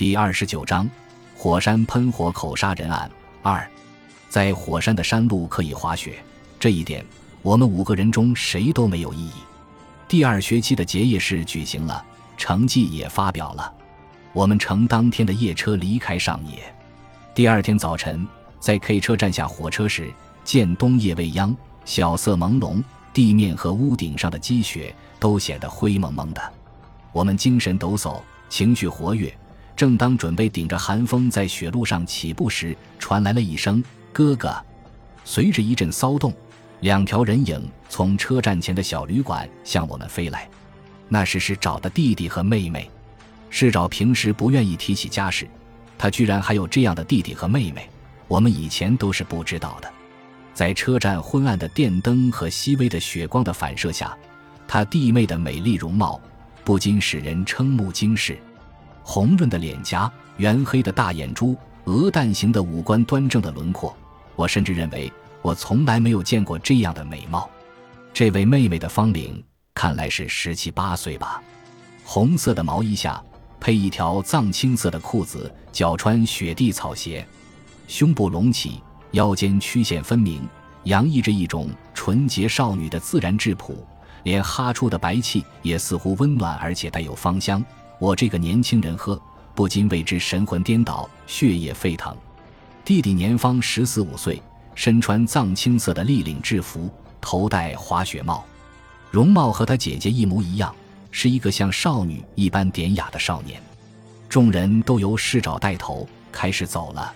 第二十九章，火山喷火口杀人案二，在火山的山路可以滑雪，这一点我们五个人中谁都没有异议。第二学期的结业式举行了，成绩也发表了，我们乘当天的夜车离开上野。第二天早晨，在 K 车站下火车时，见冬夜未央，晓色朦胧，地面和屋顶上的积雪都显得灰蒙蒙的。我们精神抖擞，情绪活跃。正当准备顶着寒风在雪路上起步时，传来了一声“哥哥”。随着一阵骚动，两条人影从车站前的小旅馆向我们飞来。那是是找的弟弟和妹妹。市找平时不愿意提起家事，他居然还有这样的弟弟和妹妹，我们以前都是不知道的。在车站昏暗的电灯和细微的雪光的反射下，他弟妹的美丽容貌不禁使人瞠目惊视。红润的脸颊，圆黑的大眼珠，鹅蛋形的五官，端正的轮廓。我甚至认为，我从来没有见过这样的美貌。这位妹妹的芳龄看来是十七八岁吧。红色的毛衣下配一条藏青色的裤子，脚穿雪地草鞋，胸部隆起，腰间曲线分明，洋溢着一种纯洁少女的自然质朴。连哈出的白气也似乎温暖，而且带有芳香。我这个年轻人喝，不禁为之神魂颠倒，血液沸腾。弟弟年方十四五岁，身穿藏青色的立领制服，头戴滑雪帽，容貌和他姐姐一模一样，是一个像少女一般典雅的少年。众人都由市长带头开始走了。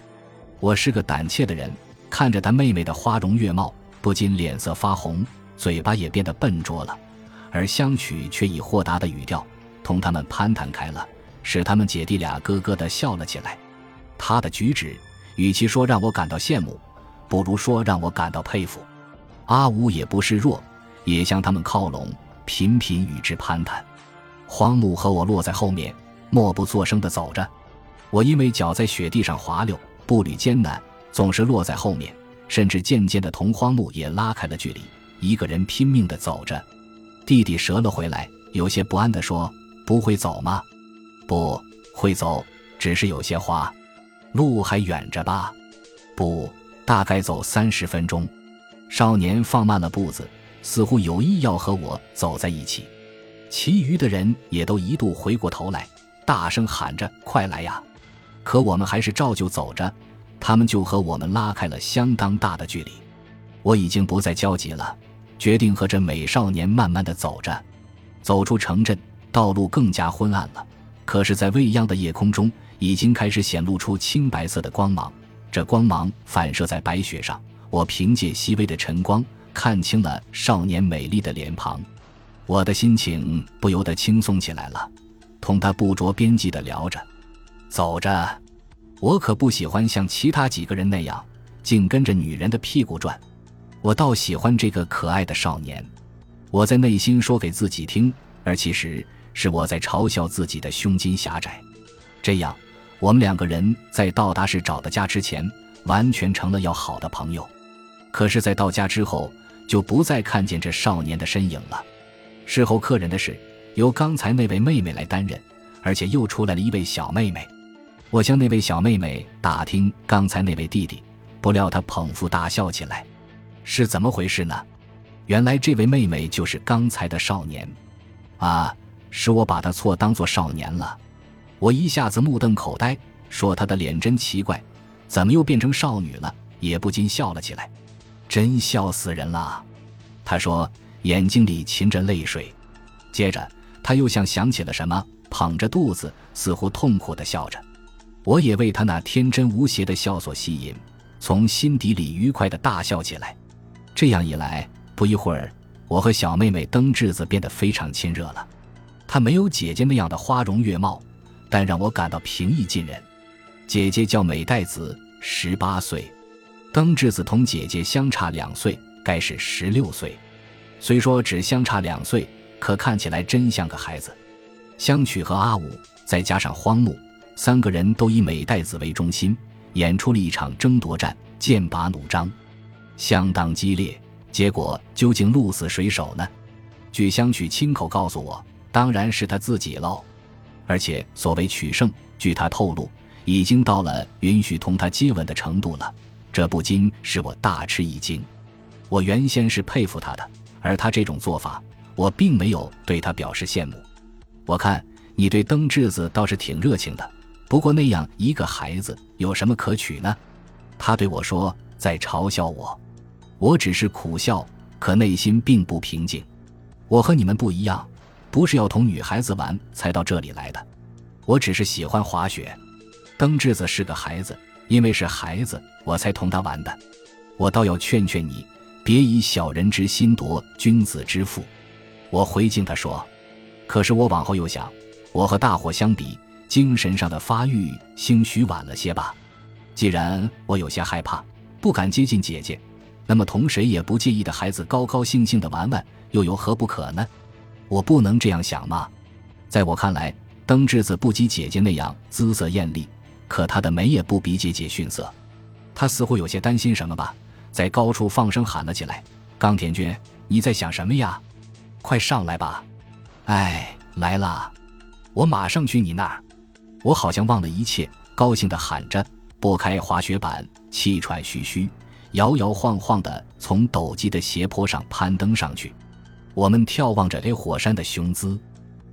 我是个胆怯的人，看着他妹妹的花容月貌，不禁脸色发红，嘴巴也变得笨拙了，而相曲却以豁达的语调。同他们攀谈开了，使他们姐弟俩咯咯地笑了起来。他的举止，与其说让我感到羡慕，不如说让我感到佩服。阿武也不示弱，也向他们靠拢，频频与之攀谈。荒木和我落在后面，默不作声地走着。我因为脚在雪地上滑溜，步履艰难，总是落在后面，甚至渐渐地同荒木也拉开了距离，一个人拼命地走着。弟弟折了回来，有些不安地说。不会走吗？不会走，只是有些花。路还远着吧？不，大概走三十分钟。少年放慢了步子，似乎有意要和我走在一起。其余的人也都一度回过头来，大声喊着：“快来呀！”可我们还是照旧走着，他们就和我们拉开了相当大的距离。我已经不再焦急了，决定和这美少年慢慢的走着，走出城镇。道路更加昏暗了，可是，在未央的夜空中，已经开始显露出青白色的光芒。这光芒反射在白雪上，我凭借细微的晨光看清了少年美丽的脸庞。我的心情不由得轻松起来了，同他不着边际的聊着，走着。我可不喜欢像其他几个人那样，净跟着女人的屁股转。我倒喜欢这个可爱的少年。我在内心说给自己听，而其实。是我在嘲笑自己的胸襟狭窄，这样，我们两个人在到达时找的家之前，完全成了要好的朋友。可是，在到家之后，就不再看见这少年的身影了。事后客人的事由刚才那位妹妹来担任，而且又出来了一位小妹妹。我向那位小妹妹打听刚才那位弟弟，不料她捧腹大笑起来。是怎么回事呢？原来这位妹妹就是刚才的少年，啊！是我把他错当做少年了，我一下子目瞪口呆，说他的脸真奇怪，怎么又变成少女了？也不禁笑了起来，真笑死人了。他说，眼睛里噙着泪水。接着他又像想起了什么，捧着肚子，似乎痛苦地笑着。我也为他那天真无邪的笑所吸引，从心底里愉快地大笑起来。这样一来，不一会儿，我和小妹妹登智子变得非常亲热了。她没有姐姐那样的花容月貌，但让我感到平易近人。姐姐叫美代子，十八岁；登智子同姐姐相差两岁，该是十六岁。虽说只相差两岁，可看起来真像个孩子。香曲和阿武，再加上荒木，三个人都以美代子为中心，演出了一场争夺战，剑拔弩张，相当激烈。结果究竟鹿死谁手呢？据香曲亲口告诉我。当然是他自己喽。而且所谓取胜，据他透露，已经到了允许同他接吻的程度了，这不禁使我大吃一惊。我原先是佩服他的，而他这种做法，我并没有对他表示羡慕。我看你对登智子倒是挺热情的，不过那样一个孩子有什么可取呢？他对我说，在嘲笑我。我只是苦笑，可内心并不平静。我和你们不一样，不是要同女孩子玩才到这里来的。我只是喜欢滑雪。登智子是个孩子，因为是孩子，我才同他玩的。我倒要劝劝你。别以小人之心夺君子之腹，我回敬他说。可是我往后又想，我和大伙相比，精神上的发育兴许晚了些吧。既然我有些害怕，不敢接近姐姐，那么同谁也不介意的孩子高高兴兴的玩玩，又有何不可呢？我不能这样想吗？在我看来，登智子不及姐姐那样姿色艳丽，可她的美也不比姐姐逊色。她似乎有些担心什么吧。在高处放声喊了起来：“冈田君，你在想什么呀？快上来吧！”“哎，来了，我马上去你那儿。”我好像忘了一切，高兴地喊着，拨开滑雪板，气喘吁吁，摇摇晃晃地从陡急的斜坡上攀登上去。我们眺望着这火山的雄姿，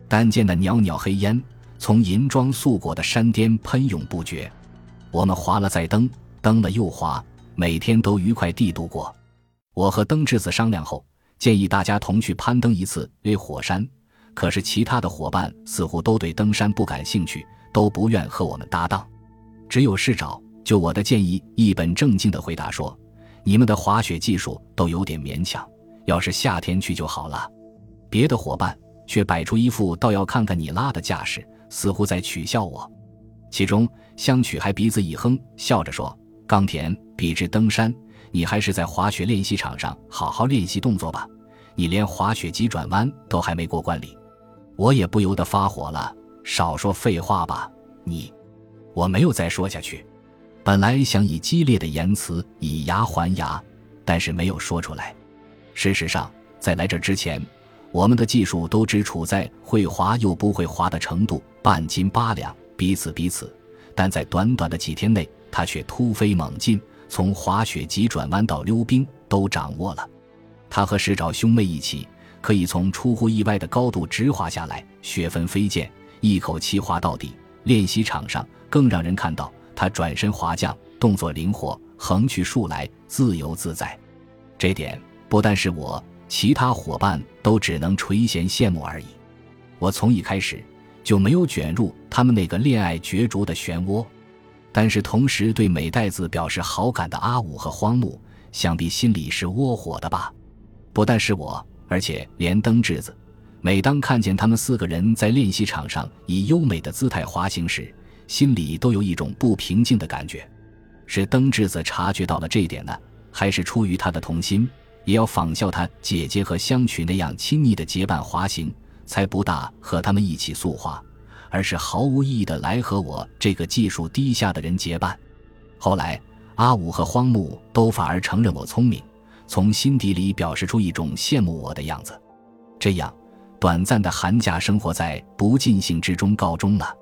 单见的袅袅黑烟从银装素裹的山巅喷涌不绝。我们滑了再登，登了又滑。每天都愉快地度过。我和登智子商量后，建议大家同去攀登一次 A 火山。可是其他的伙伴似乎都对登山不感兴趣，都不愿和我们搭档。只有市长就我的建议一本正经地回答说：“你们的滑雪技术都有点勉强，要是夏天去就好了。”别的伙伴却摆出一副倒要看看你拉的架势，似乎在取笑我。其中香曲还鼻子一哼，笑着说。冈田，比之登山，你还是在滑雪练习场上好好练习动作吧。你连滑雪急转弯都还没过关里，我也不由得发火了。少说废话吧，你！我没有再说下去。本来想以激烈的言辞以牙还牙，但是没有说出来。事实上，在来这之前，我们的技术都只处在会滑又不会滑的程度，半斤八两，彼此彼此。但在短短的几天内，他却突飞猛进，从滑雪急转弯到溜冰都掌握了。他和石沼兄妹一起，可以从出乎意外的高度直滑下来，雪纷飞溅，一口气滑到底。练习场上更让人看到他转身滑降，动作灵活，横去竖来，自由自在。这点不但是我，其他伙伴都只能垂涎羡慕而已。我从一开始就没有卷入他们那个恋爱角逐的漩涡。但是同时对美代子表示好感的阿武和荒木，想必心里是窝火的吧？不但是我，而且连登智子，每当看见他们四个人在练习场上以优美的姿态滑行时，心里都有一种不平静的感觉。是登智子察觉到了这一点呢，还是出于他的童心，也要仿效他姐姐和香曲那样亲昵的结伴滑行，才不大和他们一起速滑？而是毫无意义的来和我这个技术低下的人结伴。后来，阿武和荒木都反而承认我聪明，从心底里表示出一种羡慕我的样子。这样，短暂的寒假生活在不尽兴之中告终了。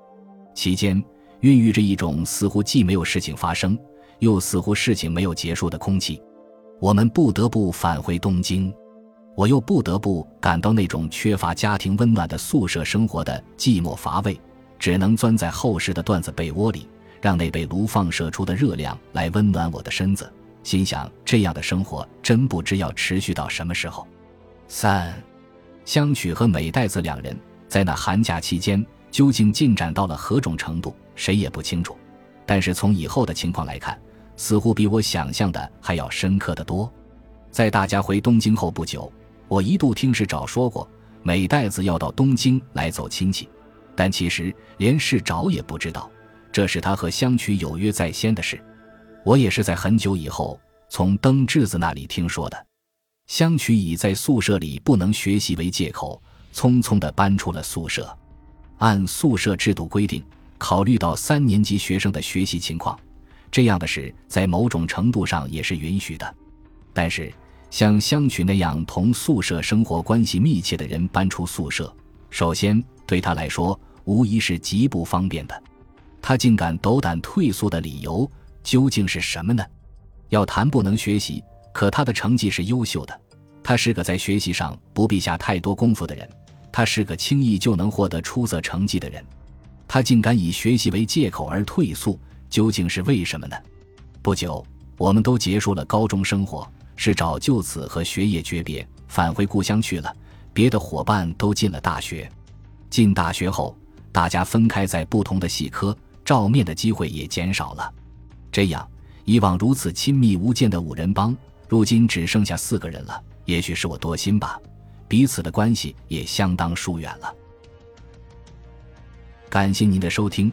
期间，孕育着一种似乎既没有事情发生，又似乎事情没有结束的空气。我们不得不返回东京。我又不得不感到那种缺乏家庭温暖的宿舍生活的寂寞乏味，只能钻在厚实的缎子被窝里，让那被炉放射出的热量来温暖我的身子。心想，这样的生活真不知要持续到什么时候。三，香取和美代子两人在那寒假期间究竟进展到了何种程度，谁也不清楚。但是从以后的情况来看，似乎比我想象的还要深刻的多。在大家回东京后不久。我一度听市长说过，美代子要到东京来走亲戚，但其实连市长也不知道，这是他和香取有约在先的事。我也是在很久以后从登智子那里听说的。香取以在宿舍里不能学习为借口，匆匆地搬出了宿舍。按宿舍制度规定，考虑到三年级学生的学习情况，这样的事在某种程度上也是允许的，但是。像香取那样同宿舍生活关系密切的人搬出宿舍，首先对他来说，无疑是极不方便的。他竟敢斗胆退缩的理由究竟是什么呢？要谈不能学习，可他的成绩是优秀的。他是个在学习上不必下太多功夫的人，他是个轻易就能获得出色成绩的人。他竟敢以学习为借口而退缩，究竟是为什么呢？不久，我们都结束了高中生活，是找就此和学业诀别，返回故乡去了。别的伙伴都进了大学，进大学后，大家分开在不同的系科，照面的机会也减少了。这样，以往如此亲密无间的五人帮，如今只剩下四个人了。也许是我多心吧，彼此的关系也相当疏远了。感谢您的收听，